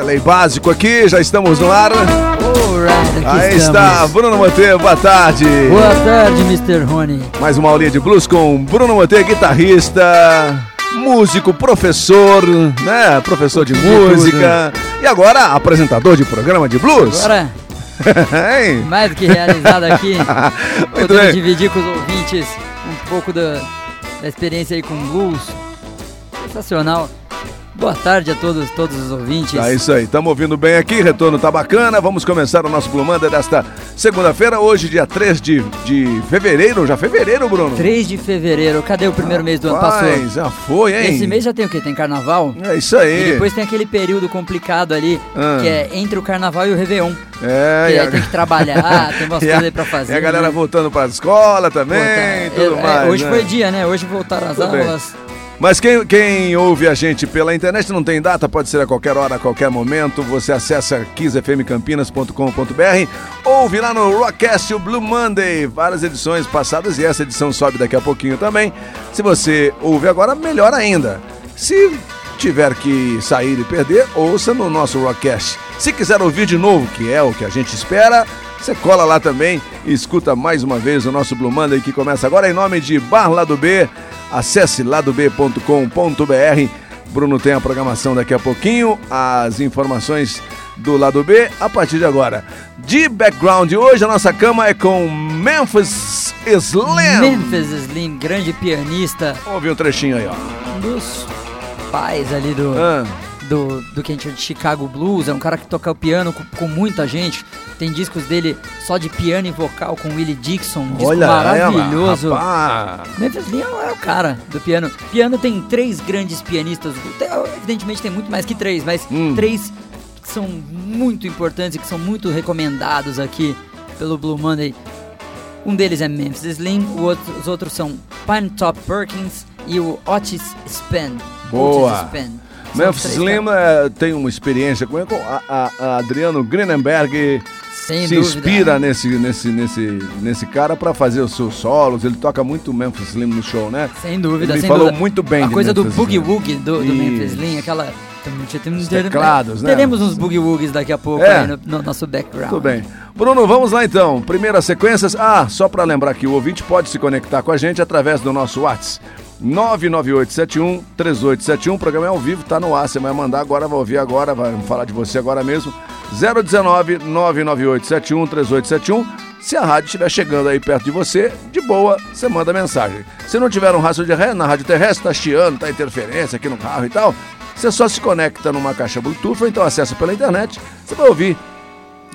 Delay básico aqui, já estamos no ar. Alright, Aí estamos. está, Bruno Monteiro, boa tarde. Boa tarde, Mr. Rony. Mais uma aulinha de blues com Bruno Monteiro, guitarrista, músico, professor, né? Professor de De música. E agora, apresentador de programa de blues. Agora, Hein? mais do que realizado aqui, podemos bem. dividir com os ouvintes um pouco da, da experiência aí com blues. Sensacional. Boa tarde a todos, todos os ouvintes. É isso aí, estamos ouvindo bem aqui, retorno tá bacana. Vamos começar o nosso Blue Monday desta segunda-feira, hoje, dia 3 de, de fevereiro. Já fevereiro, Bruno? 3 de fevereiro, cadê o primeiro mês do ano? Rapaz, já foi, hein? Esse mês já tem o quê? Tem carnaval? É isso aí. E depois tem aquele período complicado ali, Ah. que é entre o carnaval e o Réveillon. É, que e aí a- tem que trabalhar, tem umas coisas aí pra fazer. E a galera né? voltando pra escola também, Pô, tá. tudo É, mais. hoje né? foi dia, né? Hoje voltaram as Tudo bem. Mas quem, quem ouve a gente pela internet não tem data, pode ser a qualquer hora, a qualquer momento. Você acessa kissfmcampinas.com.br, ouve lá no Rockcast o Blue Monday, várias edições passadas e essa edição sobe daqui a pouquinho também. Se você ouve agora, melhor ainda. Se tiver que sair e perder, ouça no nosso Rockcast. Se quiser ouvir de novo, que é o que a gente espera, você cola lá também e escuta mais uma vez o nosso Blue Monday que começa agora em nome de Bar Lado B. Acesse ladob.com.br. Bruno tem a programação daqui a pouquinho, as informações do lado B a partir de agora. De background hoje a nossa cama é com Memphis Slam. Memphis Slim, grande pianista, ouvir um trechinho aí, ó. um dos pais ali do, Ah, do, do que a gente chama de Chicago Blues. É um cara que toca o piano com, com muita gente. Tem discos dele só de piano e vocal com Willie Dixon. Um disco olha, maravilhoso. Memphis Slim é o cara do piano. Piano tem três grandes pianistas. Tem- evidentemente tem muito mais que três, mas Hum. três que são muito importantes e que são muito recomendados aqui pelo Blue Monday. Um deles é Memphis Slim, outro- os outros são Pine Top Perkins e o Otis Spann. Boa. Otis Spann. Memphis Slim é, tem uma experiência com com a, a- a Adriano Greenenberg. Sem se dúvida. inspira nesse, nesse, nesse, nesse cara pra fazer os seus solos. Ele toca muito Memphis Slim no show, né? Sem dúvida, Ele sem falou dúvida. muito bem A coisa do Memphis Boogie Slim. Woogie do, do. Memphis Slim, aquela... Os teclados, né? Teremos uns Boogie Woogies daqui a pouco É. no, no nosso background. Tudo bem. Bruno, vamos lá então. Primeiras sequências. Ah, só para lembrar que o ouvinte pode se conectar com a gente através do nosso WhatsApp. 99871-3871. O programa é ao vivo, tá no ar. Você vai mandar agora, vai ouvir agora, vai falar de você agora mesmo. 019-99871-3871. Se a rádio estiver chegando aí perto de você, de boa, você manda mensagem. Se não tiver um rastro de ré na rádio terrestre, tá chiando, tá interferência aqui no carro e tal, você só se conecta numa caixa Bluetooth ou então acessa pela internet. Você vai ouvir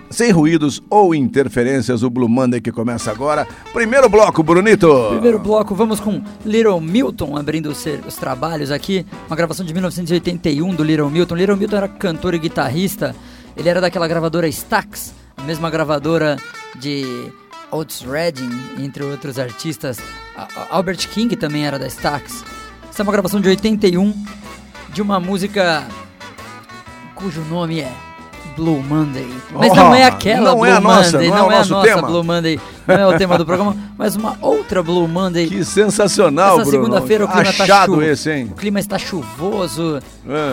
sem ruídos ou interferências, o Blue Monday que começa agora. Primeiro bloco, Brunito. Primeiro bloco, vamos com Little Milton abrindo os, os trabalhos aqui. Uma gravação de 1981 do Little Milton. Little Milton era cantor e guitarrista. Ele era daquela gravadora Stax, a mesma gravadora de Otis Redding, entre outros artistas. Albert King também era da Stax. Essa é uma gravação de 81 de uma música cujo nome é Blue Monday. Mas Oh, não é aquela não Blue é a nossa, Monday, não é não o é a nossa tema. Blue Monday, não é o tema do programa, mas uma outra Blue Monday. Que sensacional, Essa segunda-feira o clima tá Achado chu- esse, hein? O clima está chuvoso.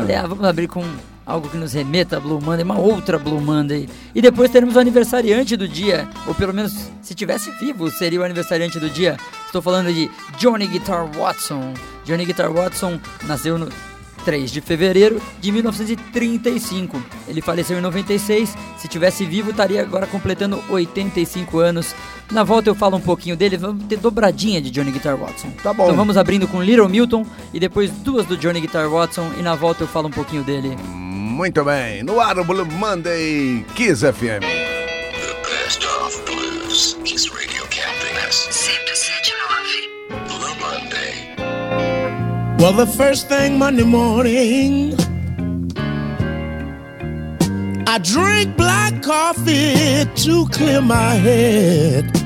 É. Ah, vamos abrir com algo que nos remeta a Blue Monday, uma outra Blue Monday. E depois teremos o aniversariante do dia, ou pelo menos se tivesse vivo, seria o aniversariante do dia. Estou falando de Johnny Guitar Watson. Johnny Guitar Watson nasceu no 3 de fevereiro de 1935. Ele faleceu em 96. Se tivesse vivo, estaria agora completando 85 anos. Na volta eu falo um pouquinho dele. Vamos ter dobradinha de Johnny Guitar Watson. Tá bom. Então vamos abrindo com Little Milton e depois duas do Johnny Guitar Watson. E na volta eu falo um pouquinho dele. Muito bem. No ar, o Blue Monday Kiss FM. The best of blues. Kiss Well, the first thing Monday morning, I drink black coffee to clear my head.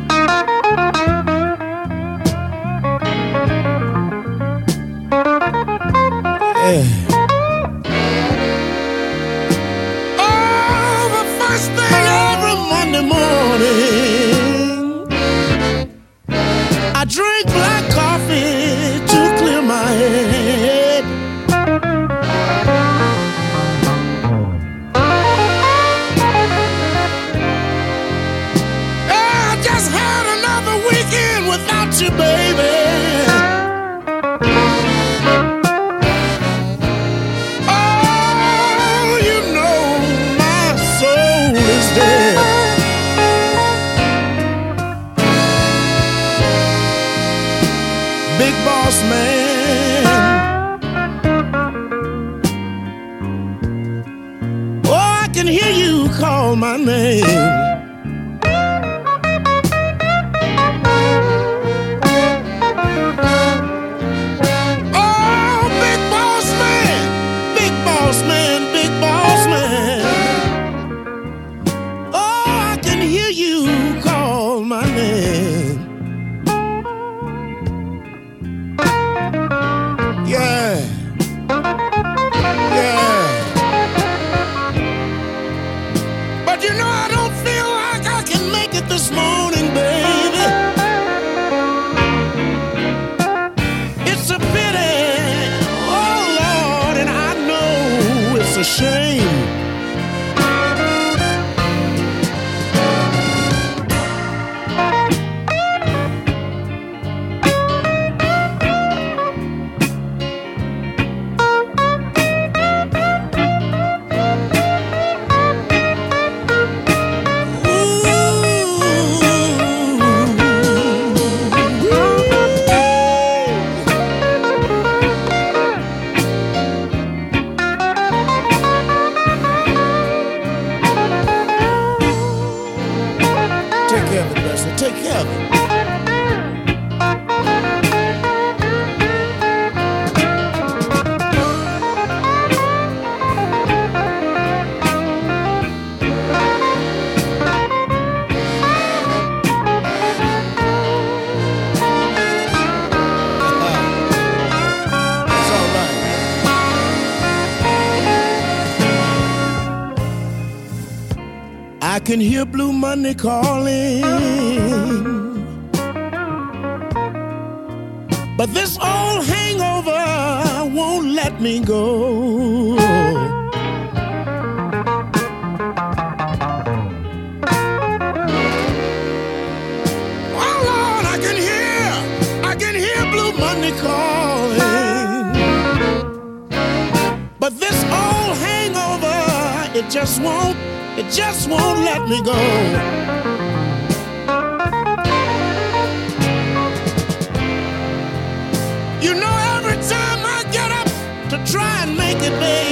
can hear blue money calling. But this old hangover won't let me go. But this old hangover, it just won't just won't let me go. You know, every time I get up to try and make it big.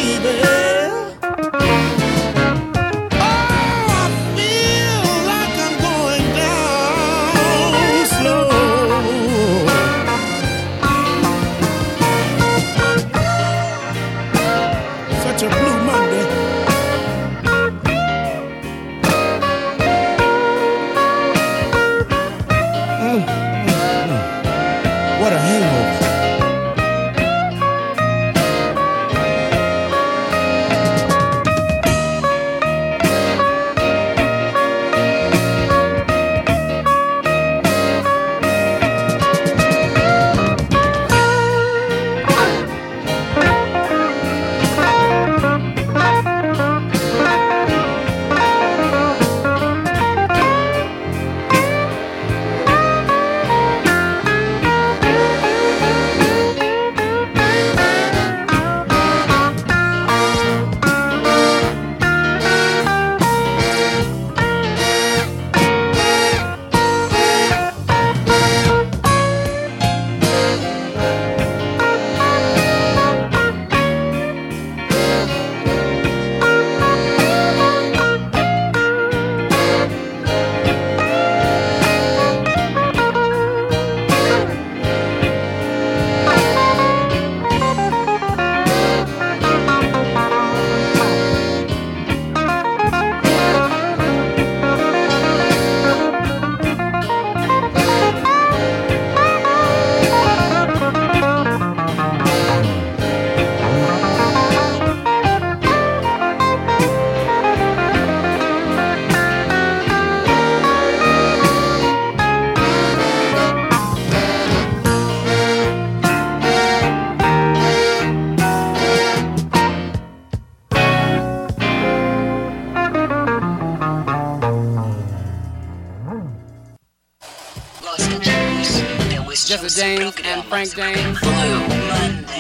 Frank James.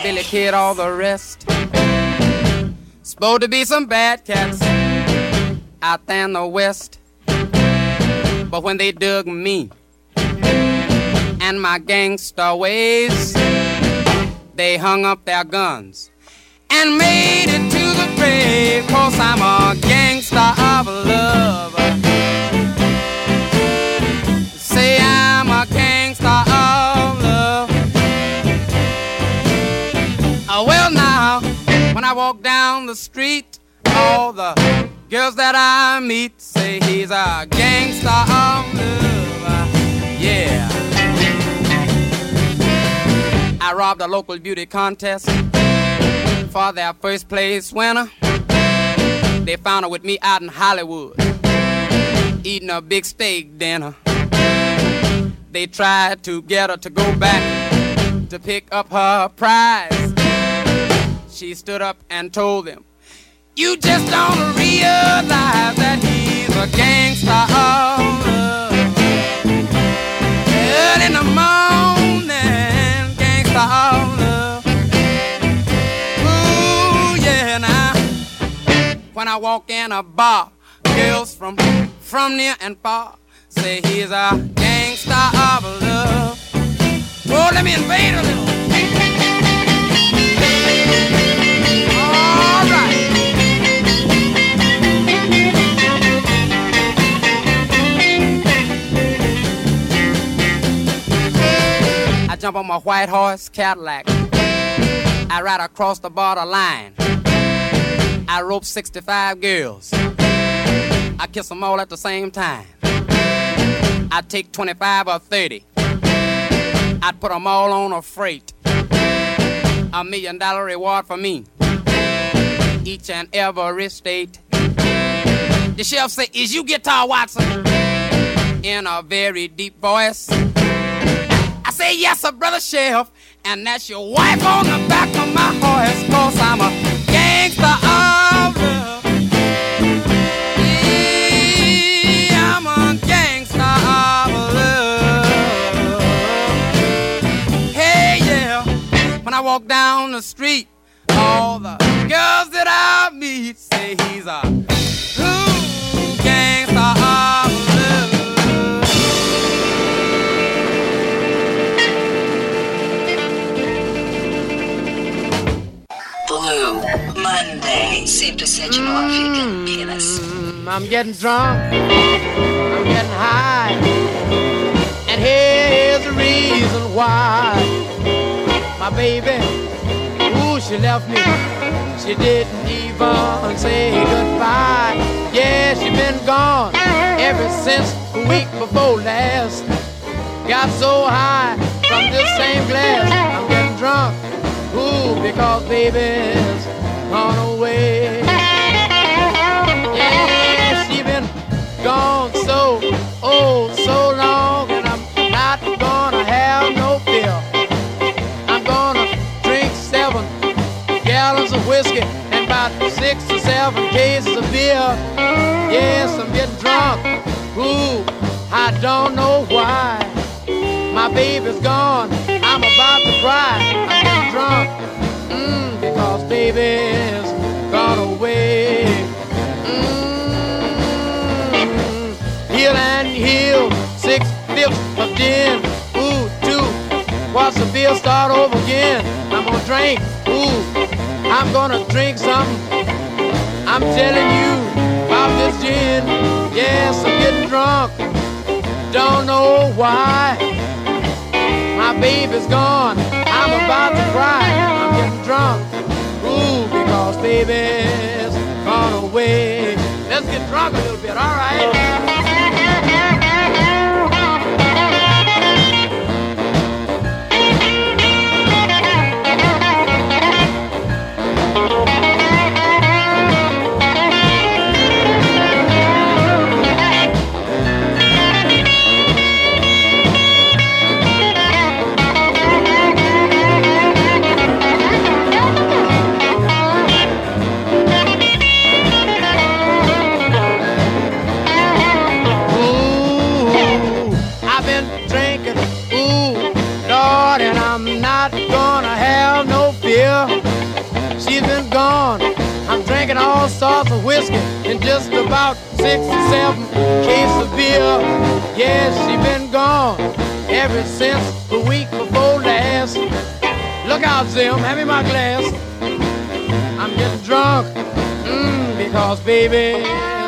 Billy Kid, all the rest. Supposed to be some bad cats out there in the West. But when they dug me and my gangster ways, they hung up their guns and made it to the grave. Cause I'm a gangster of love. Walk down the street, all the girls that I meet say he's a gangster of love. Yeah. I robbed a local beauty contest for their first place winner. They found her with me out in Hollywood, eating a big steak dinner. They tried to get her to go back to pick up her prize. She stood up and told them, You just don't realize that he's a gangster of love. Early in the morning, gangster of love. Ooh, yeah, now. When I walk in a bar, girls from from near and far say he's a gangster of love. Oh, let me invade a little. On my white horse Cadillac. I ride across the border line. I rope 65 girls. I kiss them all at the same time. I take 25 or 30. I'd put them all on a freight. A million dollar reward for me. Each and every state. The sheriff say, is you guitar Watson? In a very deep voice. Say, yes, a brother sheriff. And that's your wife on the back of my horse. Cause I'm a gangster of love. Yeah, I'm a gangster of love. Hey, yeah. When I walk down the street, all the girls that I meet say he's a ooh, Blue Monday. 107.9 Campinas. Mm, I'm getting drunk. I'm getting high. And here's the reason why. My baby, ooh, she left me. She didn't even say goodbye. Yeah, she been gone ever since the week before last. Got so high from this same glass. I'm getting drunk. Ooh, because baby's gone away. Yeah, she been gone so, oh, so long, and I'm not gonna have no fear. I'm gonna drink seven gallons of whiskey and about six or seven cases of beer. Yes, I'm getting drunk. Ooh, I don't know why. My baby's gone. I'm about to cry. I'm getting drunk. Mm, because baby's gone away. Mm, heel and heel, six fifths of gin. Ooh, two. What's the bill? Start over again. I'm gonna drink. Ooh, I'm gonna drink something. I'm telling you about this gin. Yes, I'm getting drunk. Don't know why. My baby's gone. I'm about to cry. I'm getting drunk. Ooh, because baby's gone away. Let's get drunk a little bit, all right? And just about six or seven cases of beer. Yes, she been gone ever since the week before last. Look out, Zim, hand me my glass. I'm getting drunk, mm, because baby's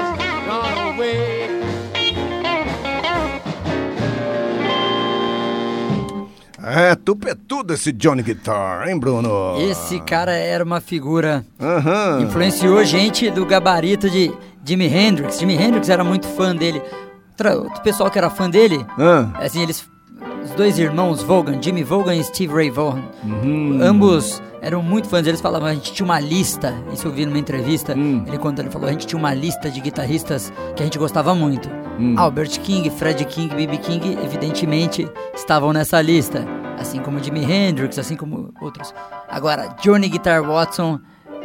É, tupetudo esse Johnny Guitar, hein, Bruno? Esse cara era uma figura. Aham. Influenciou gente do gabarito de Jimi Hendrix. Jimi Hendrix era muito fã dele. Outra- Outro pessoal que era fã dele, Ah, assim, eles. Dois irmãos Vaughan, Jimmy Vaughan e Steve Ray Vaughan. Uhum. Ambos eram muito fãs. Eles falavam, a gente tinha uma lista. Isso eu vi numa entrevista. Hum. Ele conta, ele falou, a gente tinha uma lista de guitarristas que a gente gostava muito. Hum. Albert King, Fred King, B.B. King, evidentemente, estavam nessa lista. Assim como Jimi Hendrix, assim como outros. Agora, Johnny Guitar Watson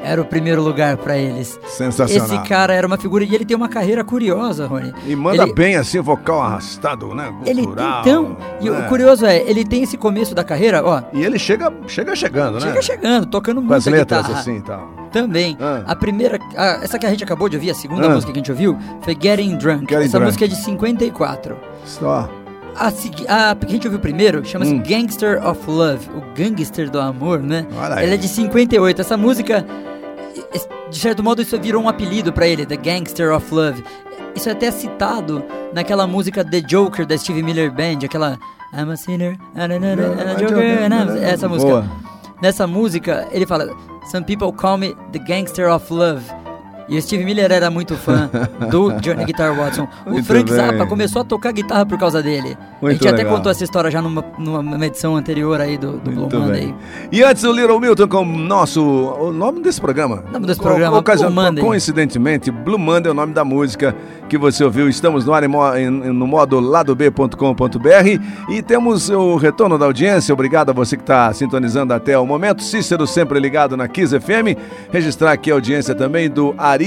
era o primeiro lugar pra eles. Sensacional. Esse cara era uma figura e ele tem uma carreira curiosa, Rony. E manda ele, bem assim, vocal arrastado, né? Ele Gutural, então, e né? o curioso é, ele tem esse começo da carreira, ó, E ele chega, chega chegando, né? chega chegando, tocando Com as muita letras guitarra. assim tal. Também. Ah. A primeira, a- essa que a gente acabou de ouvir, a segunda Ah. música que a gente ouviu, foi Getting Drunk. Getting essa Drunk. música é de 54. Só. A, segui- a que a gente ouviu primeiro chama-se Hum. Gangster of Love, o Gangster do Amor, né? Ela é de 58. Essa música, de certo modo, isso virou um apelido pra ele, The Gangster of Love. Isso é até citado naquela música The Joker da Steve Miller Band, aquela I'm a sinner, and a, and joker, and a- essa música. Boa. Nessa música, ele fala Some people call me the gangster of love. E o Steve Miller era muito fã do Johnny Guitar Watson. O Muito Frank bem. Zappa começou a tocar guitarra por causa dele. a Muito gente até legal. contou essa história já numa, numa edição anterior aí do, do Blue Monday. E antes o Little Milton com o nosso. O nome desse programa? O nome desse O- programa, ocasião- Blue Monday. Coincidentemente, Blue Monday é o nome da música que você ouviu. Estamos no ar em- no modo ladob.com.br e temos o retorno da audiência. Obrigado a você que está sintonizando até o momento. Cícero sempre ligado na Kiss FM. Registrar aqui a audiência também do Ari.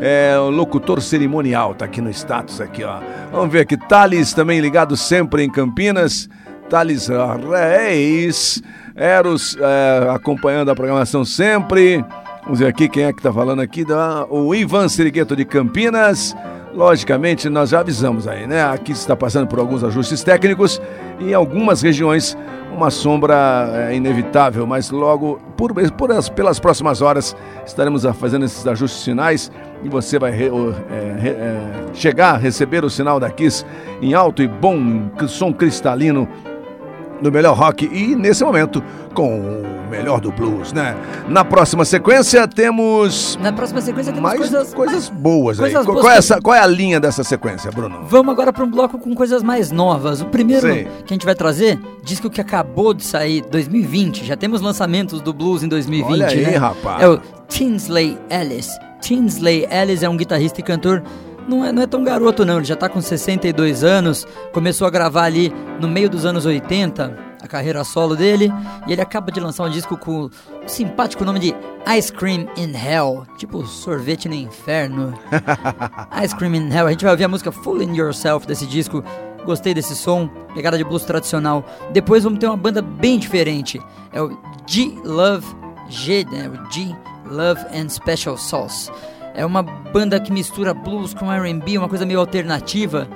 É, o locutor cerimonial, tá aqui no status aqui, ó. Vamos ver aqui, Thales também ligado sempre em Campinas. Thales Reis, Eros é, acompanhando a programação sempre. Vamos ver aqui quem é que está falando aqui. O Ivan Sirigueto de Campinas. Logicamente, nós já avisamos aí, né? Aqui está passando por alguns ajustes técnicos e em algumas regiões uma sombra é inevitável, mas logo, por, por as- pelas próximas horas, estaremos fazendo esses ajustes finais e você vai re- é, re- é, chegar a receber o sinal da Kiss em alto e bom som cristalino do melhor rock e nesse momento com o melhor do blues, né? Na próxima sequência temos Na próxima sequência temos mais coisas, coisas boas aí. coisas Qual, boas qual é essa, qual é a linha dessa sequência, Bruno? Vamos agora para um bloco com coisas mais novas. O primeiro Sei. que a gente vai trazer, disco que acabou de sair, 2020. Já temos lançamentos do blues em 2020, Olha aí, né? rapaz. É o Tinsley Ellis. Tinsley Ellis é um guitarrista e cantor. Não é, não é tão garoto, não. Ele já tá com 62 anos. Começou a gravar ali no meio dos anos 80, a carreira solo dele. E ele acaba de lançar um disco com o simpático nome de Ice Cream in Hell. Tipo sorvete no inferno. Ice Cream in Hell. A gente vai ouvir a música Fooling Yourself desse disco. Gostei desse som, pegada de blues tradicional. Depois vamos ter uma banda bem diferente. É o G Love G, né? O G Love and Special Sauce. É uma banda que mistura blues com R&B, uma coisa meio alternativa.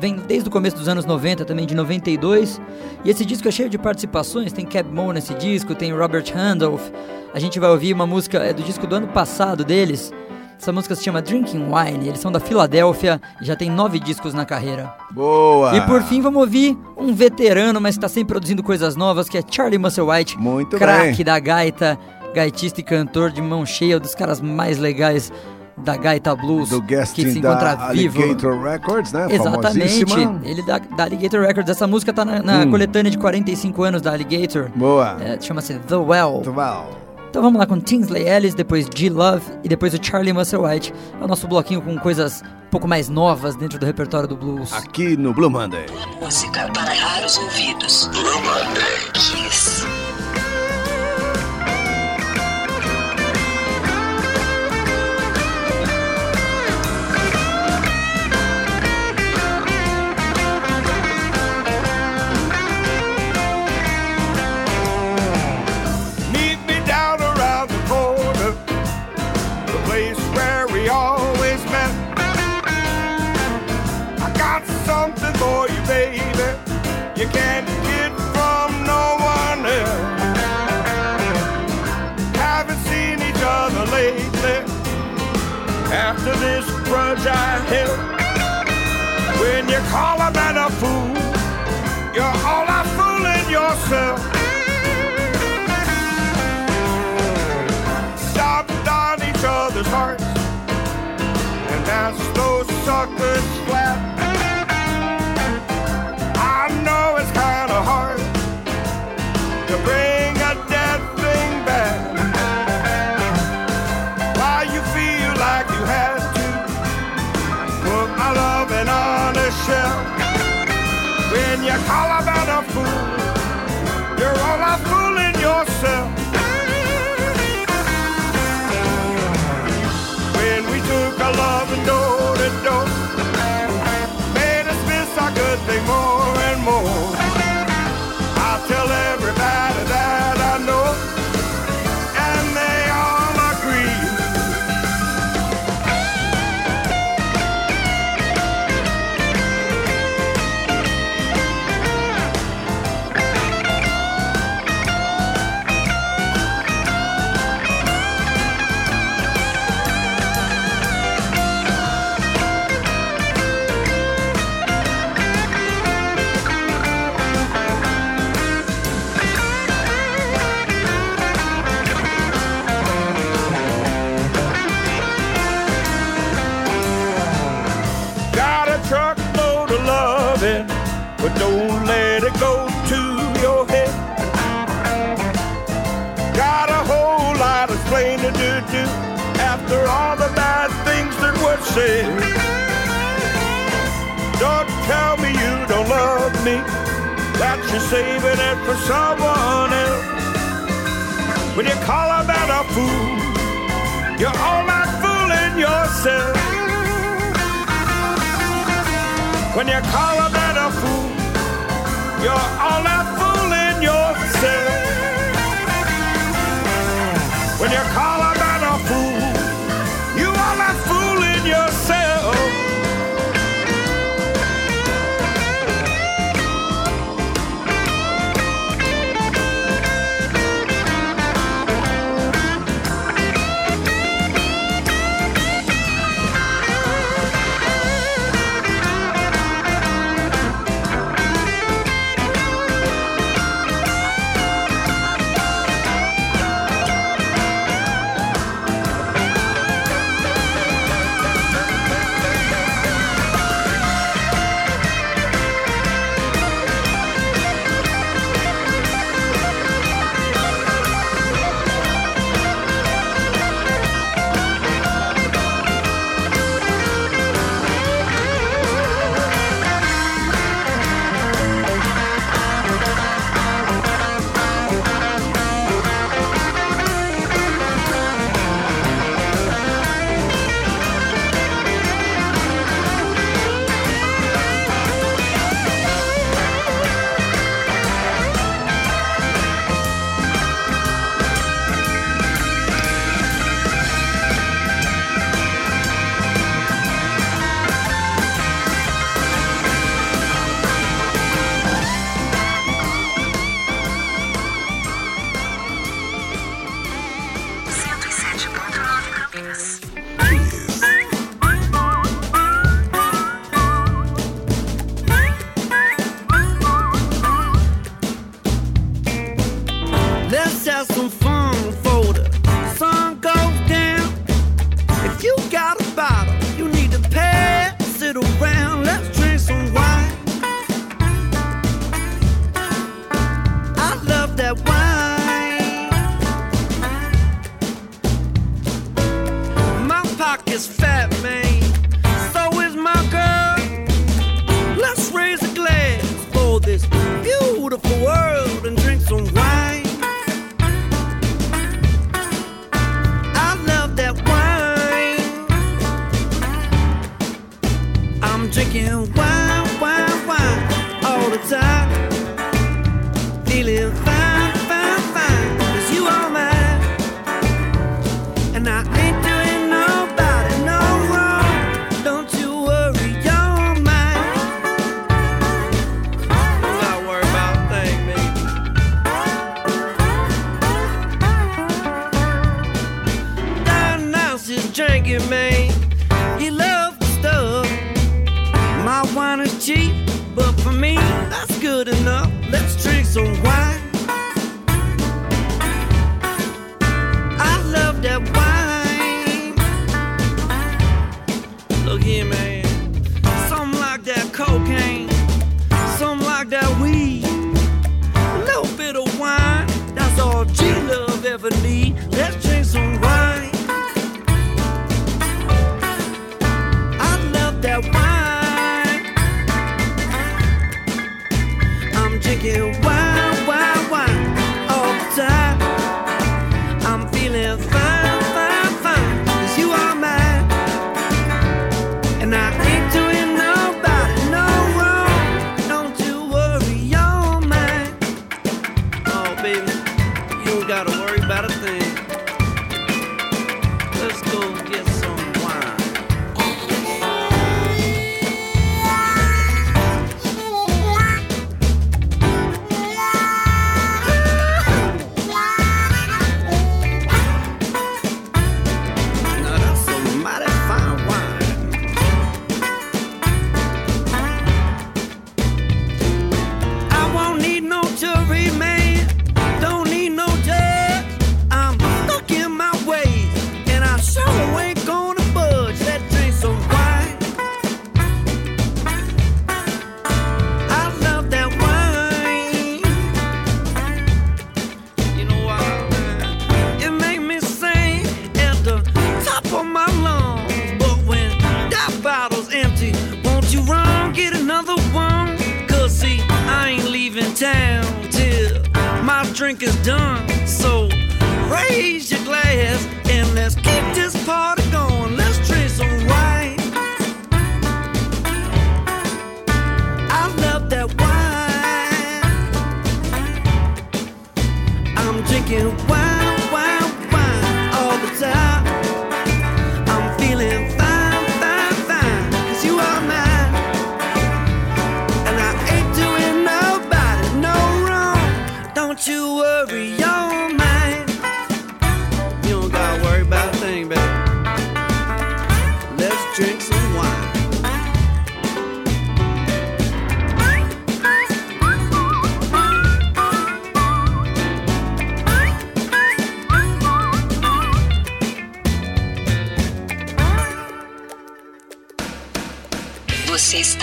Vem desde o começo dos anos 90, também de 92. E esse disco é cheio de participações. Tem Cab Moe nesse disco, tem Robert Randolph. A gente vai ouvir uma música é do disco do ano passado deles. Essa música se chama Drinking Wine. Eles são da Filadélfia e já tem nove discos na carreira. Boa! E por fim vamos ouvir um veterano, mas está sempre produzindo coisas novas, que é Charlie Musselwhite. Muito craque da gaita, gaitista e cantor de mão cheia, dos caras mais legais da gaita blues, do que se encontra da vivo. Alligator Records, né? Exatamente, ele da, da Alligator Records. Essa música tá na, na Hum. coletânea de 45 anos da Alligator. Boa. É, Chama-se The Well. Well. Então vamos lá com Tinsley Ellis, depois G-Love e depois o Charlie Musselwhite. É o nosso bloquinho com coisas um pouco mais novas dentro do repertório do blues. Aqui no Blue Monday. Música para raros ouvidos. Blue Monday. Kiss. for you, baby. You can't get from no one else. Haven't seen each other lately. After this grudge I held, when you call a man a fool, you're all a fooling yourself. Stop on each other's hearts, and as those suckers flap know it's kind of hard to break. saving it for someone else. When you call a man a fool, you're all that fooling yourself. When you call a man a fool, you're all that fooling yourself. When you call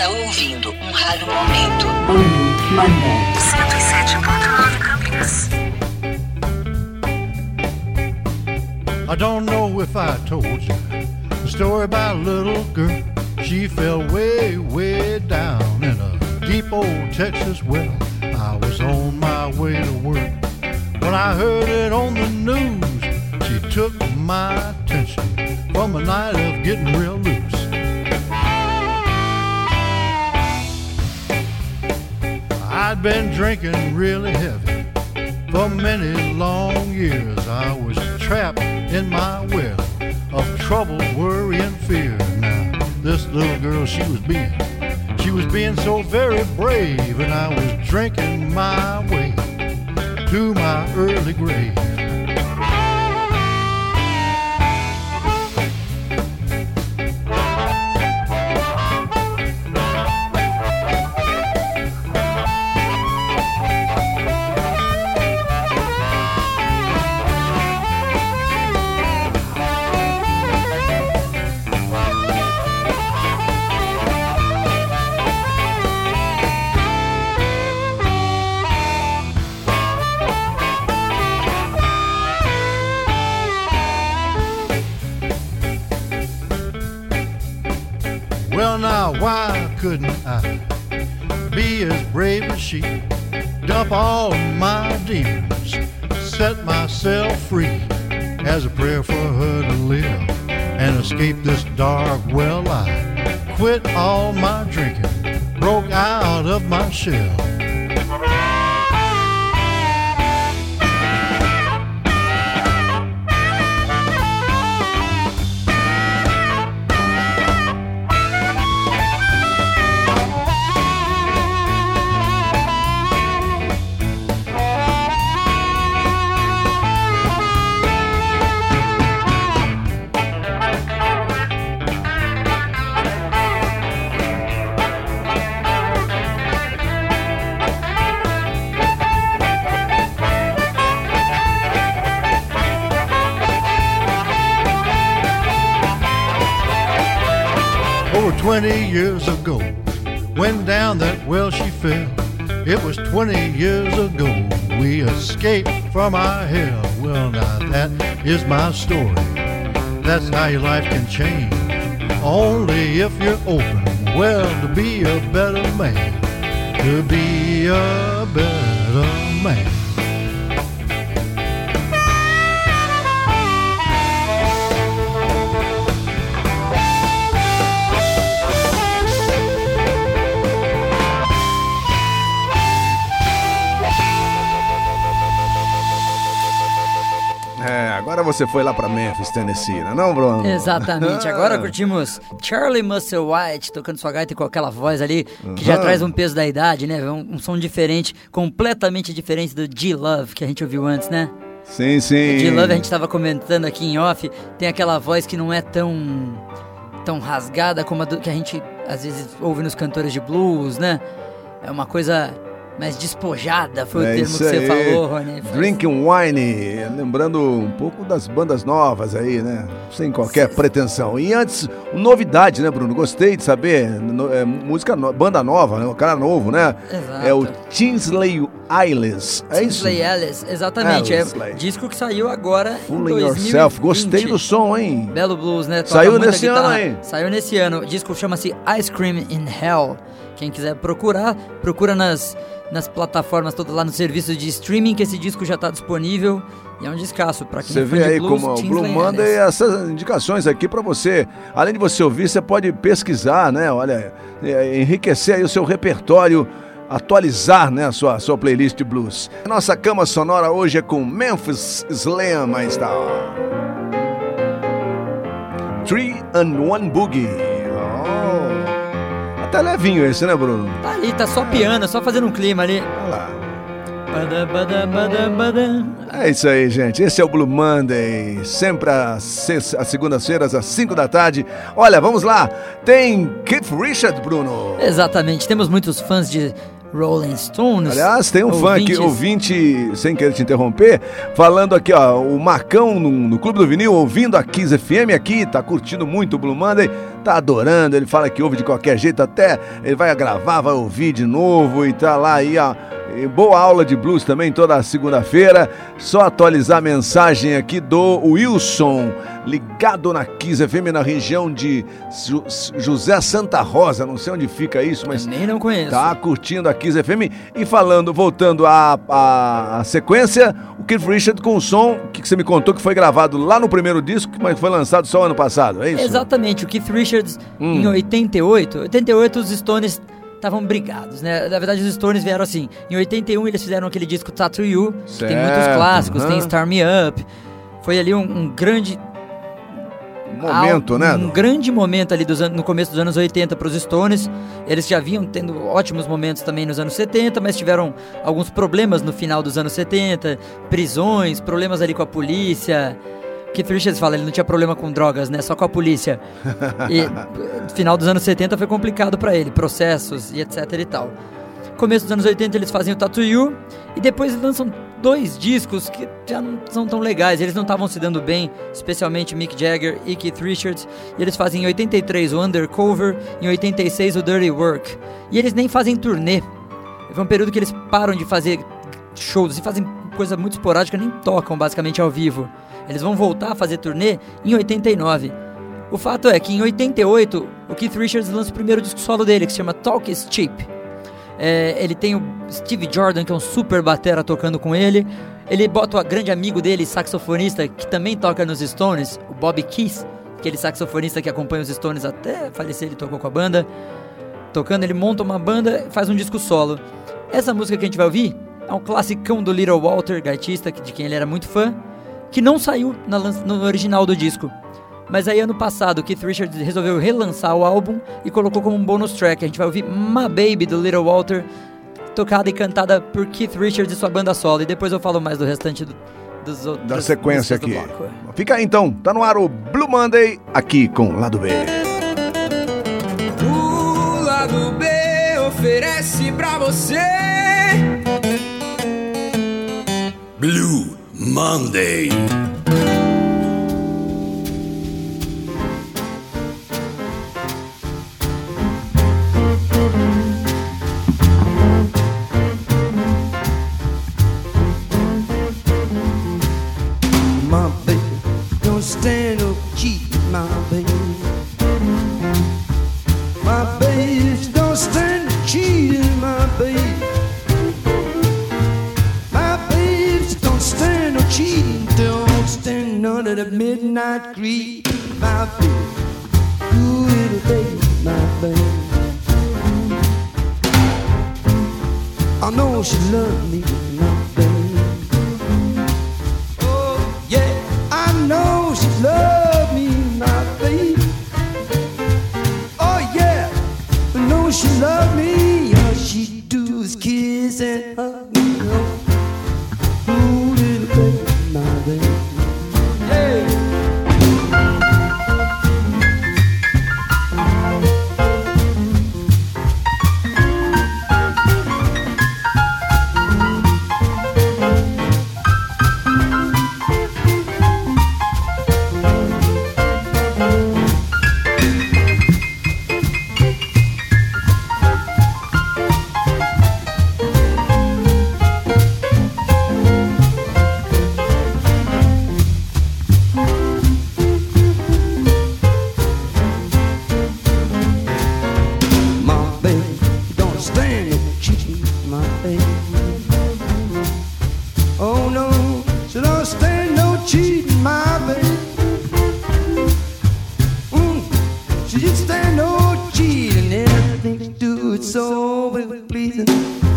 está ouvindo um raro momento. Blue Monday. 107.9 Campinas. I don't know if I told you the story about a little girl. She fell way, way down in a deep old Texas well. I was on my way to work when I heard it on the news. She took my attention from a night of getting real loose. I'd been drinking really heavy for many long years. I was trapped in my well of trouble, worry, and fear. Now, this little girl, she was being, she was being so very brave, and I was drinking my way to my early grave. Brave as she? Dump all of my demons, set myself free as a prayer for her to live and escape this dark well. I quit all my drinking, broke out of my shell. 20 years ago. When down that well she fell. It was 20 years ago we escaped from our hell. Well, now that is my story. That's how your life can change. Only if you're open, well, to be a better man. To be a better man. Você foi lá pra Memphis, Tennessee, não é não, Bruno? Exatamente. Agora curtimos Charlie Muscle White tocando sua gaita com aquela voz ali que já Aham. traz um peso da idade, né? Um, um som diferente, completamente diferente do G-Love que a gente ouviu antes, né? Sim, sim. G-Love a gente tava comentando aqui em off, tem aquela voz que não é tão tão rasgada como a do- que a gente às vezes ouve nos cantores de blues, né? É uma coisa mais despojada, foi É o termo que você aí. falou, Rony. Drinking Wine, lembrando um pouco das bandas novas aí, né? Sem qualquer pretensão. E antes, novidade, né, Bruno? Gostei de saber. no- é, música, no- banda nova, né? O cara novo, né? Exato. É o Tinsley Isles. É isso? Tinsley Ellis, exatamente. É Ellis. disco que saiu agora em Fooling 2020. Yourself. Gostei do som, hein? Belo Blues, né? Toca Saiu nesse ano guitarra. aí. Saiu nesse ano. O disco chama-se Ice Cream in Hell. Quem quiser procurar, procura nas, nas plataformas todas lá no serviço de streaming que esse disco já está disponível. E é um descasso para quem Você é vê aí blues, como o Blue Monday, Ellis. essas indicações aqui pra você. Além de você ouvir, você pode pesquisar, né? Olha, é, enriquecer aí o seu repertório, atualizar, né, a sua, sua playlist de blues. Nossa cama sonora hoje é com Memphis Slam, mas tá. Three and One Boogie. Até levinho esse, né, Bruno? Tá ali, tá só piano, só fazendo um clima ali. Olha lá. Bada, bada, bada, bada. É isso aí, gente. Esse é o Blue Monday. Sempre às, às segundas-feiras, às 5 da tarde. Olha, vamos lá. Tem Keith Richard, Bruno. Exatamente, temos muitos fãs de Rolling Stones. Aliás, tem um fã aqui, ouvintes. ouvinte, sem querer te interromper, falando aqui, ó, o Marcão no, no Clube do Vinil, ouvindo a Kiss FM aqui, tá curtindo muito o Blue Monday, tá adorando, ele fala que ouve de qualquer jeito, até ele vai gravar, vai ouvir de novo e tá lá aí, ó. Boa aula de blues também toda segunda-feira. Só atualizar a mensagem aqui do Wilson, ligado na Kiss FM na região de Ju- José Santa Rosa. Não sei onde fica isso, mas Nem não conheço. Tá curtindo a Kiss FM e falando, voltando à, à, à sequência, o Keith Richard com o som que você me contou que foi gravado lá no primeiro disco, mas foi lançado só ano passado, é isso? Exatamente, o Keith Richards em 88. 88 os Stones estavam brigados, né? Na verdade os Stones vieram assim. Em 81 eles fizeram aquele disco Tattoo You, que tem muitos Certo, clássicos, tem aham. Star Me Up. Foi ali um, um grande Momento, né? Um grande momento ali dos no começo dos anos 80 para os Stones. Eles já vinham tendo ótimos momentos também nos anos 70, mas tiveram alguns problemas no final dos anos 70, prisões, problemas ali com a polícia. Keith Richards fala, ele não tinha problema com drogas, né? Só com a polícia. E final dos anos 70 foi complicado para ele, processos e etc e tal. Começo dos anos 80 eles fazem o Tattoo You e depois eles lançam dois discos que já não são tão legais, eles não estavam se dando bem, especialmente Mick Jagger e Keith Richards. E eles fazem em 83 o Undercover, em 86 o Dirty Work. E eles nem fazem turnê. Foi um período que eles param de fazer shows e fazem coisa muito esporádica, nem tocam basicamente ao vivo. Eles vão voltar a fazer turnê em 89. O fato é que em 88 o Keith Richards lança o primeiro disco solo dele, que se chama Talk is Cheap. É, ele tem o Steve Jordan, que é um super batera tocando com ele. Ele bota o grande amigo dele, saxofonista, que também toca nos Stones, o Bobby Keys, aquele saxofonista que acompanha os Stones até falecer, ele tocou com a banda. Tocando, ele monta uma banda faz um disco solo. Essa música que a gente vai ouvir é um classicão do Little Walter, gaitista, de quem ele era muito fã, que não saiu na no original do disco. Mas aí ano passado, Keith Richards resolveu relançar o álbum e colocou como um bônus track. A gente vai ouvir My Baby do Little Walter, tocada e cantada por Keith Richards e sua banda solo. E depois eu falo mais do restante do, dos outros. Da sequência aqui. bloco. Fica aí então, tá no ar o Blue Monday aqui com Lado B. O lado B oferece pra você. Blue Monday. Let the midnight creep my our feet. Ooh, it'll take my thing. I know she loved me nothing. Oh, yeah, I know she loved me nothing. Oh, yeah, I know she loved me. All she do is kiss and hug. it's so pleasing.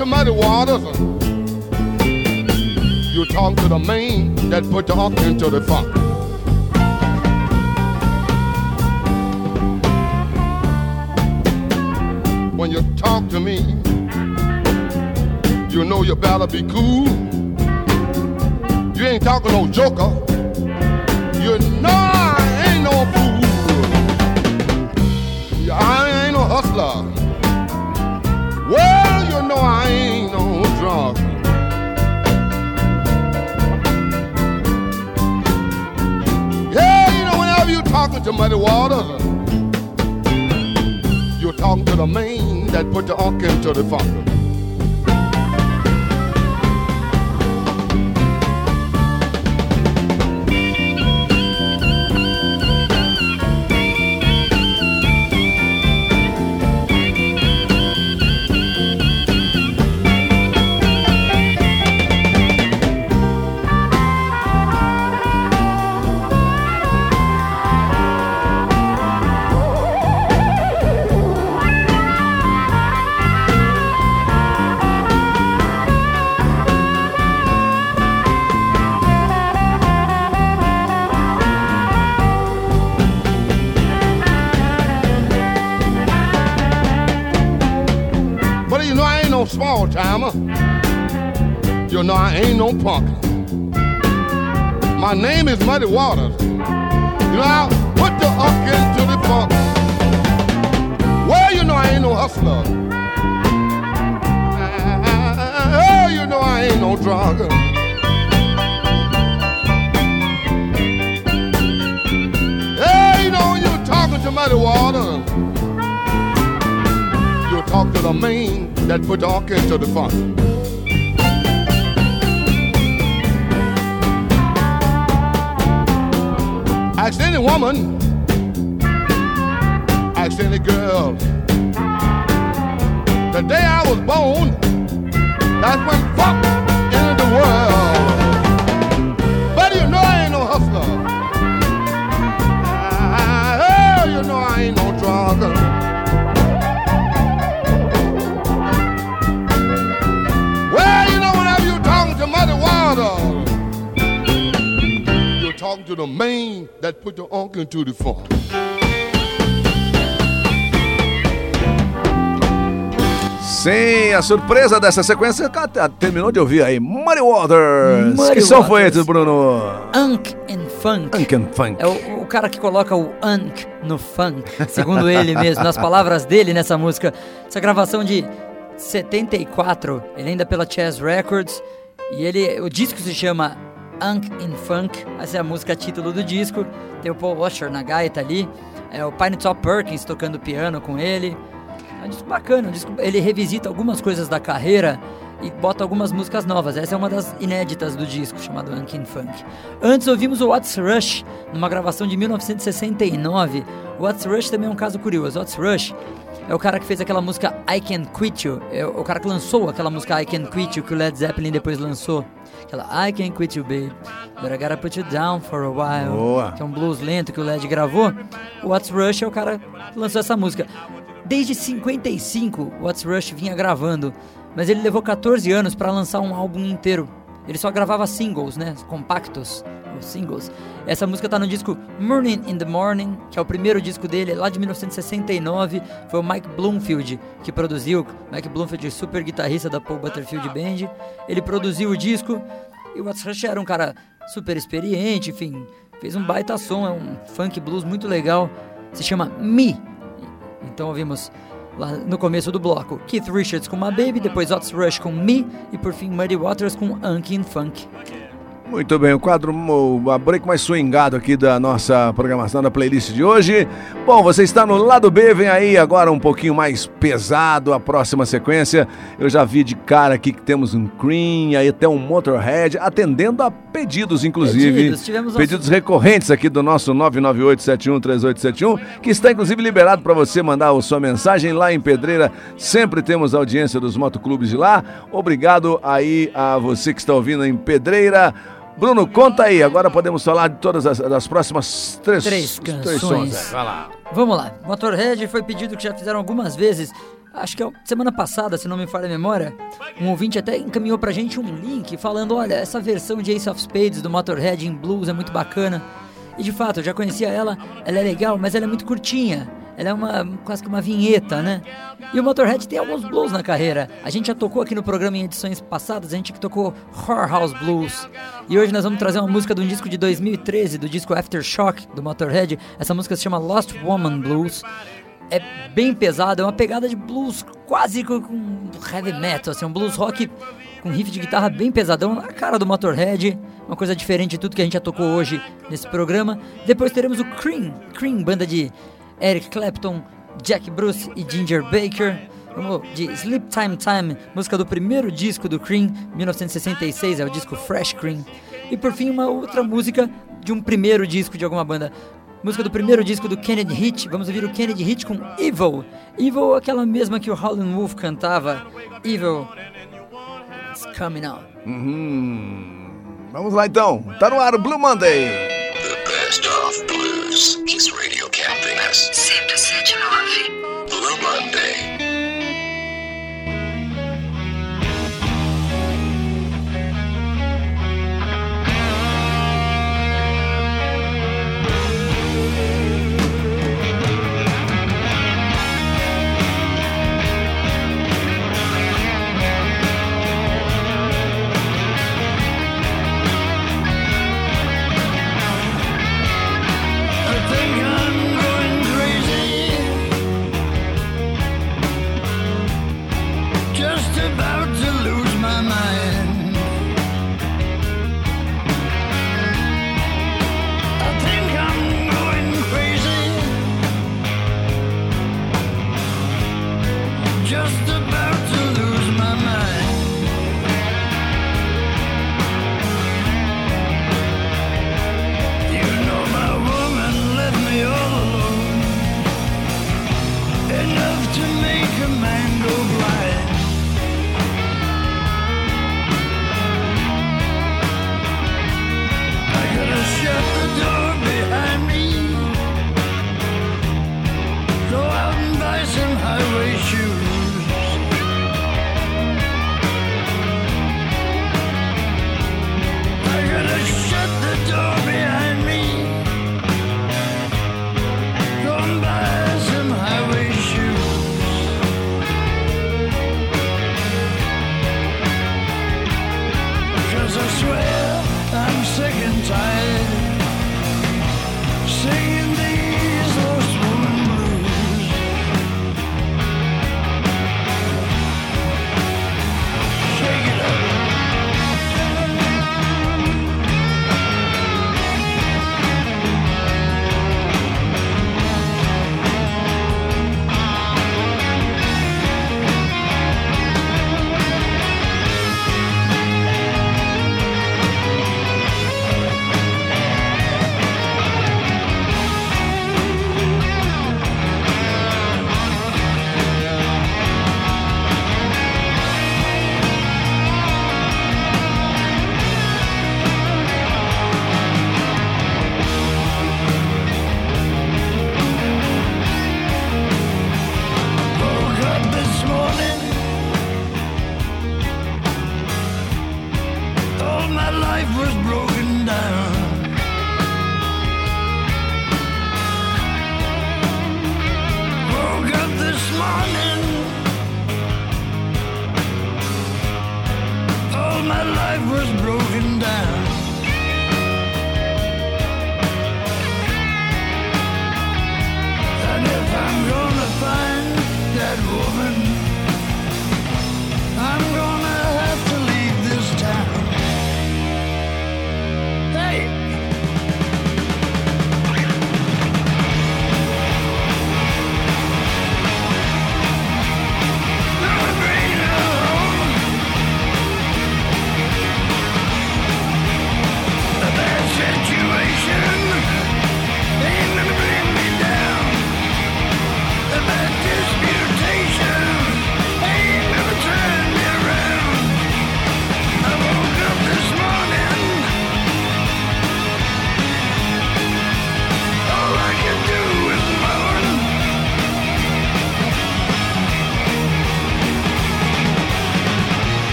To muddy waters. You talk to the man that put the hawk into the funk. When you talk to me, you know you better be cool. You ain't talking no joker. You know I ain't no fool. I ain't no hustler. Know I ain't no drunk. Yeah, you know, whenever you talking to muddy waters, you're talking to the man that put the ark into the funk. Timer. You know I ain't no punk. My name is Muddy Waters. You know I put the uck into the funk. Well, you know I ain't no hustler. Oh, you know I ain't no drugger. Hey, you know you're talking to Muddy Waters. You talk to the man that put ark into the fun. Ask any woman, ask any girl. The day I was born, that's when fuck unk into the. Sim, a surpresa dessa sequência terminou de ouvir aí. Muddy Waters. Muddy que som foi esse, Bruno? Unk and Funk. Unk and Funk. É o, o cara que coloca o unk no funk, segundo ele mesmo, nas palavras dele nessa música. Essa gravação de 74, ele ainda pela Chess Records, e ele, o disco se chama Unk and Funk, essa é a música título do disco. Tem o Paul Washer na gaita ali, é o Pine Top Perkins tocando piano com ele. É um disco bacana, um disco, ele revisita algumas coisas da carreira e bota algumas músicas novas. Essa é uma das inéditas do disco, chamado Unkin Funk. Antes ouvimos o What's Rush, numa gravação de 1969. O What's Rush também é um caso curioso. What's Rush é o cara que fez aquela música I Can't Quit You. É o cara que lançou aquela música I Can't Quit You, que o Led Zeppelin depois lançou. Aquela I Can't Quit You, babe. But I gotta put you down for a while. Boa. Que é um blues lento que o Led gravou. O What's Rush é o cara que lançou essa música. Desde 55, o What's Rush vinha gravando, mas ele levou 14 anos para lançar um álbum inteiro. Ele só gravava singles, né? Compactos, os singles. Essa música tá no disco Morning in the Morning, que é o primeiro disco dele, lá de 1969. Foi o Mike Bloomfield que produziu. Mike Bloomfield, super guitarrista da Paul Butterfield Band. Ele produziu o disco e o What's Rush era um cara super experiente, enfim, fez um baita som, é um funk blues muito legal. Se chama Me. Então ouvimos lá no começo do bloco Keith Richards com My Baby, depois Otis Rush com Me e por fim Muddy Waters com Unkin Funk. Muito bem, o quadro, o break mais swingado aqui da nossa programação da playlist de hoje. Bom, você está no lado B, vem aí agora um pouquinho mais pesado a próxima sequência. Eu já vi de cara aqui que temos um Cream, aí até um Motorhead, atendendo a pedidos, inclusive. Pedidos, tivemos pedidos recorrentes aqui do nosso 998-713871, que está inclusive liberado para você mandar a sua mensagem lá em Pedreira. Sempre temos audiência dos motoclubes de lá. Obrigado aí a você que está ouvindo em Pedreira. Bruno, conta aí. Agora podemos falar de todas as das próximas três, Três três canções. sons. é. Vai lá. Vamos lá. Motorhead foi pedido que já fizeram algumas vezes. Acho que é semana passada, se não me falha a memória, um ouvinte até encaminhou pra gente um link falando: olha, essa versão de Ace of Spades do Motorhead em blues é muito bacana. E de fato, eu já conhecia ela, ela é legal, mas ela é muito curtinha. Ela é uma quase que uma vinheta, né? E o Motorhead tem alguns blues na carreira. A gente já tocou aqui no programa em edições passadas, a gente que tocou Whorehouse Blues. E hoje nós vamos trazer uma música de um disco de 2013, do disco Aftershock do Motorhead. Essa música se chama Lost Woman Blues. É bem pesada, é uma pegada de blues quase com heavy metal, assim, um blues rock com riff de guitarra bem pesadão, na cara do Motorhead, uma coisa diferente de tudo que a gente já tocou hoje nesse programa. Depois teremos o Cream, Cream, banda de Eric Clapton, Jack Bruce e Ginger Baker. Vamos de Sleep Time Time, música do primeiro disco do Cream, 1966, é o disco Fresh Cream. E por fim, uma outra música de um primeiro disco de alguma banda. Música do primeiro disco do Kennedy Hit. Vamos ouvir o Kennedy Hit com Evil. Evil, aquela mesma que o Howlin' Wolf cantava. Evil. It's coming out. Uhum. Mm-hmm. Vamos lá então. Tá no ar o Blue Monday. The Best of Blues. Kiss Radio Campinas. 1079.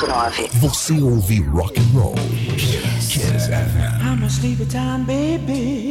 101.9. Você ouve rock and roll. Yes. Kiss FM. I'm a sleepy time, baby.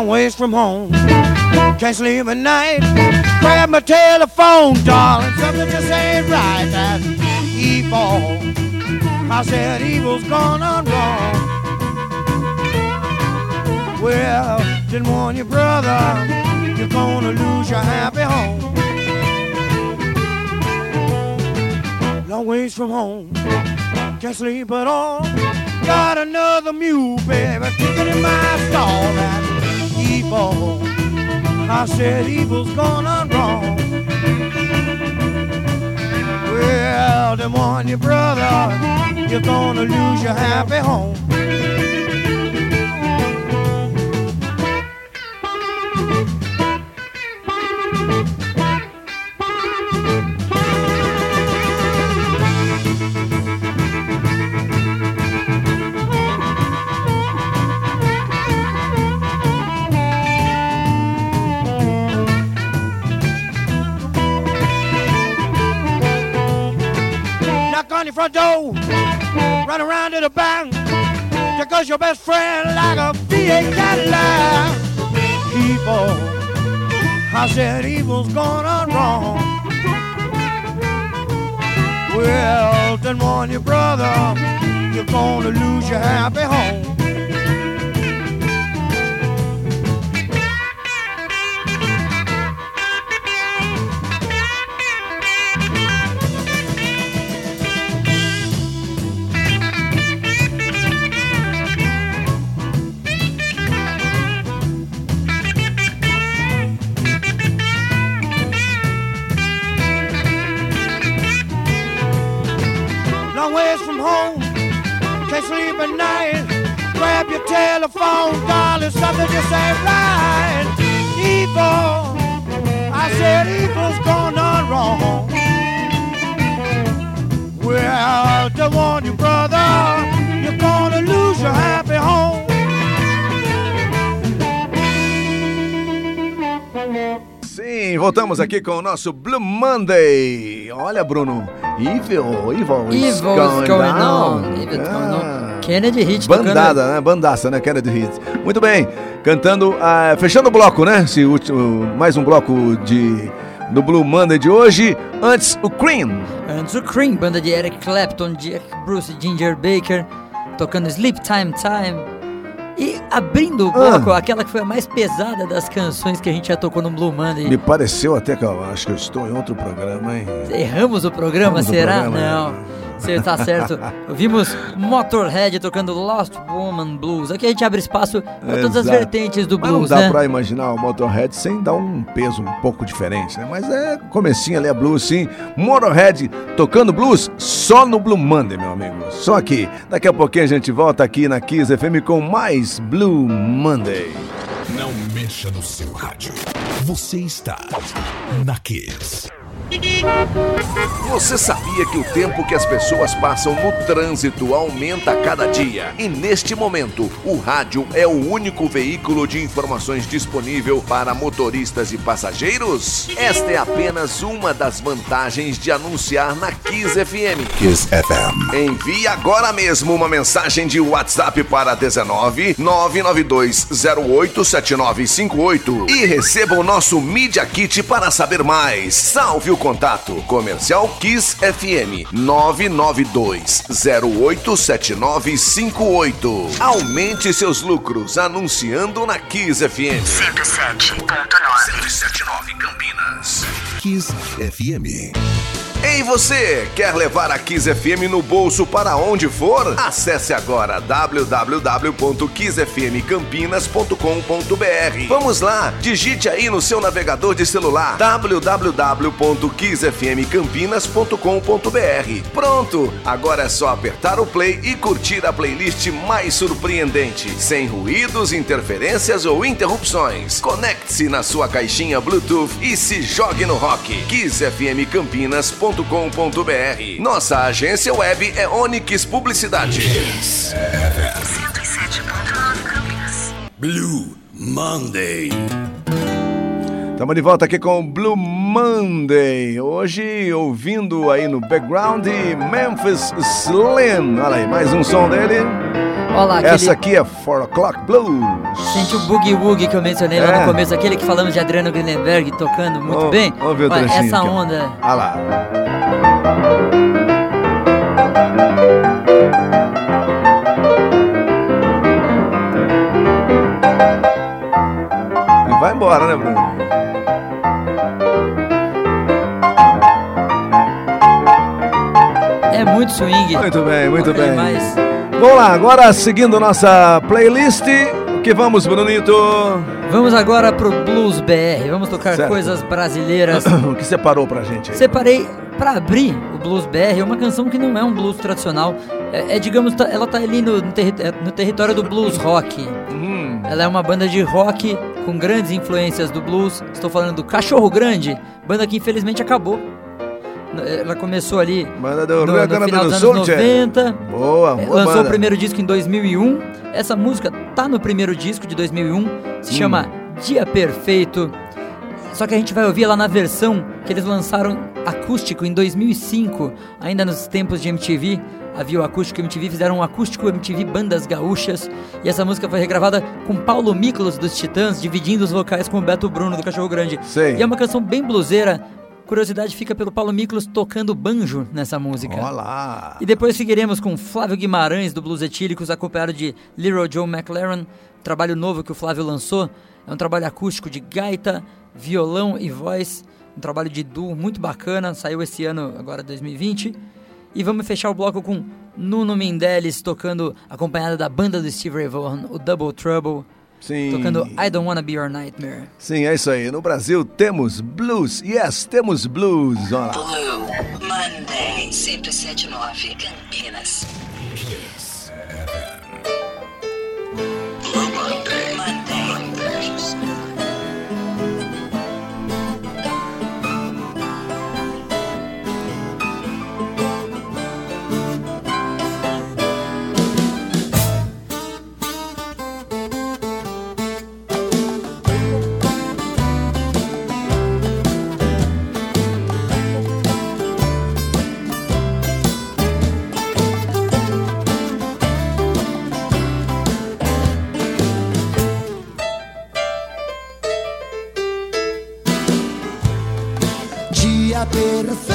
Long ways from home. Can't sleep at night. Grab my telephone, darling. Something just ain't right. That's evil. I said evil's gone on wrong. Well, didn't warn your brother. You're gonna lose your happy home. Long ways from home. Can't sleep at all. Got another mule, baby, kicking in my stall. That's fall. I said evil's gone wrong. Well, then warn your brother, you're gonna lose your happy home. Front door, run around to the bank. There goes your best friend like a V8 Cadillac. Evil, I said evil's on wrong. Well, then warn your brother, you're gonna lose your happy home. Telephone, darling, something just ain't right. Evil, I said evil's going on wrong. Well, to warn you, brother, you're gonna lose your happy home. Sim, voltamos aqui com o nosso Blue Monday. Olha, Bruno. Evil, Evil, is Evil's going, going down. on. Evil's Ah. going on. Kennedy Hit Bandada, né? Bandaça, né? Kennedy Hit. Muito bem. Cantando, ah, fechando o bloco, né? Esse último, mais um bloco de do Blue Monday de hoje. Antes, o Cream. Antes o Cream, banda de Eric Clapton, Jack Bruce e Ginger Baker, tocando Sleep Time Time. E abrindo o bloco, Ah. aquela que foi a mais pesada das canções que a gente já tocou no Blue Monday. Me pareceu até que eu acho que eu estou em outro programa, hein? Erramos o programa, Erramos o será? programa, Não. Você tá certo. Vimos Motorhead tocando Lost Woman Blues. Aqui a gente abre espaço para todas as vertentes do Mas blues, não dá né? pra imaginar o Motorhead sem dar um peso um pouco diferente, né? Mas é comecinho ali, é blues sim. Motorhead tocando blues só no Blue Monday, meu amigo. Só aqui. Daqui a pouquinho a gente volta aqui na Kiss FM com mais Blue Monday. Não mexa no seu rádio. Você está na Kiss. Você sabia que o tempo que as pessoas passam no trânsito aumenta a cada dia? E neste momento, o rádio é o único veículo de informações disponível para motoristas e passageiros? Esta é apenas uma das vantagens de anunciar na Kiss FM. Kiss FM. Envie agora mesmo uma mensagem de WhatsApp para 19 992 08 7958 e receba o nosso Media Kit para saber mais. Salve o contato Comercial Kiss FM 992 08 7958. Aumente seus lucros anunciando na Kiss FM 107.9 179 Campinas. Kiss FM. Ei você, quer levar a Kiss FM no bolso para onde for? Acesse agora www.kissfmcampinas.com.br. Vamos lá, digite aí no seu navegador de celular www.kissfmcampinas.com.br. Pronto, agora é só apertar o play e curtir a playlist mais surpreendente, sem ruídos, interferências ou interrupções. Conecte-se na sua caixinha Bluetooth e se jogue no rock. kissfmcampinas.com.br. Nossa agência web é Onyx Publicidade. 107.9 Campinas. Blue Monday. Estamos de volta aqui com o Blue Monday. Hoje ouvindo aí no background Memphis Slim. Olha aí, mais um som dele. Olha lá, aquele- Essa aqui é 4 O'Clock Blues. Sente o Boogie Woogie que eu mencionei lá É. no começo, aquele que falamos de Adriano Greenberg tocando muito Ó, bem. Vamos ver o Olha, essa onda. Olha lá. E vai embora, né, Bruno? É muito swing. Muito bem, muito bem. Mas Vamos lá, agora seguindo nossa playlist, Que vamos, Brunito? Vamos agora pro Blues BR. Vamos tocar Certo. coisas brasileiras. o que separou pra gente aí? Separei pra abrir o Blues BR uma canção que não é um blues tradicional. É, é, digamos, tá- ela tá ali no, no terri- é, no território do blues rock. Hum. Ela é uma banda de rock com grandes influências do blues. Estou falando do Cachorro Grande, banda que infelizmente acabou. Ela começou ali Banda do no, no final do dos anos tchê. 90. Boa, boa Lançou banda. o primeiro disco em 2001. Essa música tá no primeiro disco de 2001. Se Hum. chama Dia Perfeito. Só que a gente vai ouvir ela na versão que eles lançaram acústico em 2005, ainda nos tempos de MTV. Havia o acústico MTV, fizeram um acústico MTV Bandas Gaúchas. E essa música foi regravada com Paulo Miklos dos Titãs, dividindo os vocais com o Beto Bruno do Cachorro Grande. Sei. E é uma canção bem bluseira. Curiosidade fica pelo Paulo Miklos tocando banjo nessa música. Olá! E depois seguiremos com Flávio Guimarães do Blues Etílicos, acompanhado de Little Joe McLaren, trabalho novo que o Flávio lançou. É um trabalho acústico de gaita, violão e voz, um trabalho de duo muito bacana, saiu esse ano, agora 2020. E vamos fechar o bloco com Nuno Mendeles tocando, acompanhado da banda do Steve Ray Vaughan, o Double Trouble, Sim. tocando I Don't Wanna Be Your Nightmare. Sim, é isso aí. No Brasil temos blues. Yes, temos blues. Olha lá. Blue Monday, 1079 Campinas. Dia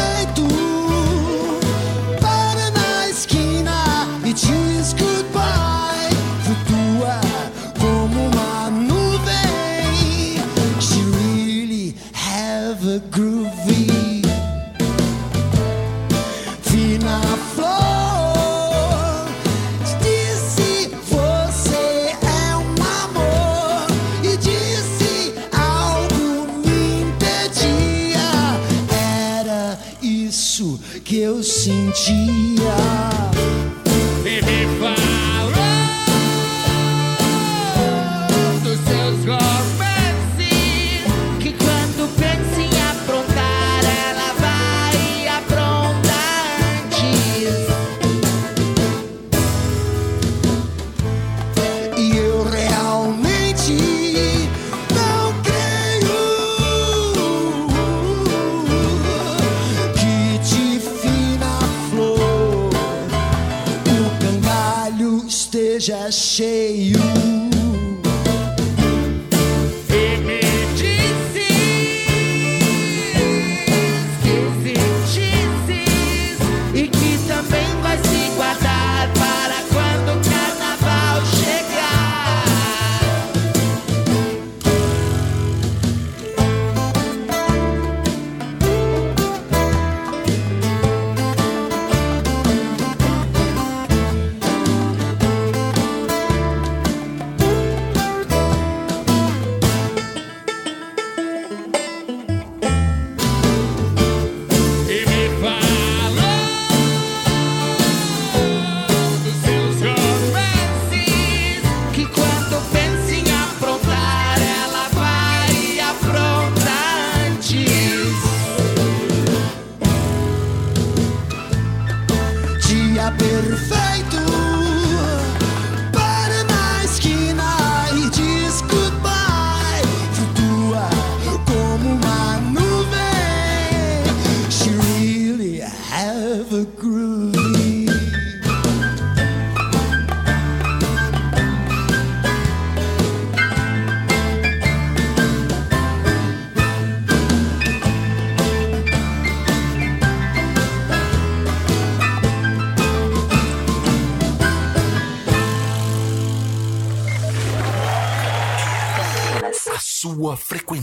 esteja cheio.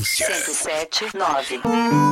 Sua frequência. 1079.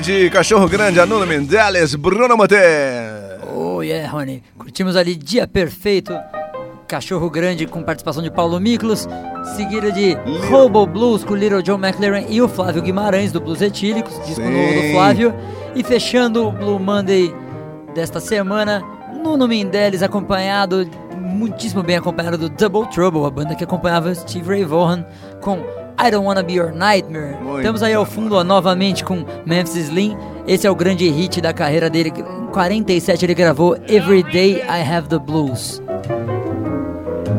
De Cachorro Grande, Anuno Mendeles, Bruno Moté. Oh yeah, Rony. Curtimos ali Dia Perfeito, Cachorro Grande com participação de Paulo Miklos, seguida de Hobo Blues com Little John McLaren e o Flávio Guimarães do Blues Etílicos, disco Sim. novo do Flávio. E fechando o Blue Monday desta semana, Nuno Mendeles acompanhado, muitíssimo bem acompanhado do Double Trouble, a banda que acompanhava Steve Ray Vaughan com I Don't Wanna Be Your Nightmare. Muito Estamos aí ao fundo ó, novamente com Memphis Slim. Esse é o grande hit da carreira dele. Em 47 ele gravou Every Day I Have the Blues.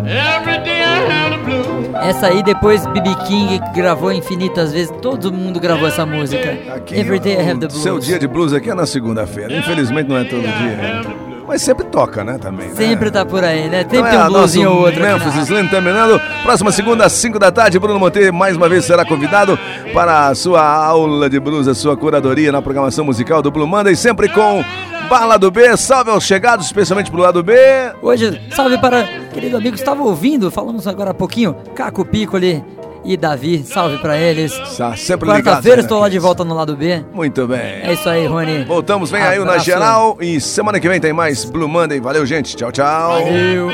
Every day I have the blues. Essa aí depois BB King gravou infinitas vezes, todo mundo gravou essa música. Every Day I Have the Blues. Seu dia de blues aqui é na segunda-feira. Infelizmente não é todo dia. Mas sempre toca, né, também. né? Sempre tá por aí, né? Então Sempre é tem um bluesinho nosso ou outro. Memphis na- Slim terminando. Próxima segunda, às 5 da tarde, Bruno Monteiro mais uma vez será convidado para a sua aula de blues, a sua curadoria na programação musical do Blue Monday, sempre com Bala do B. Salve aos chegados, especialmente pro lado B. Hoje, salve para querido amigo, estava ouvindo, falamos agora há pouquinho, Caco Piccoli e Davi, salve para eles. Tá sempre ligado. Quarta-feira estou lá de volta no lado B. Muito bem. É isso aí, Rony. Voltamos, vem aí o Na Abraço. Geral e semana que vem tem mais Blue Monday. Valeu, gente. Tchau, tchau. Valeu.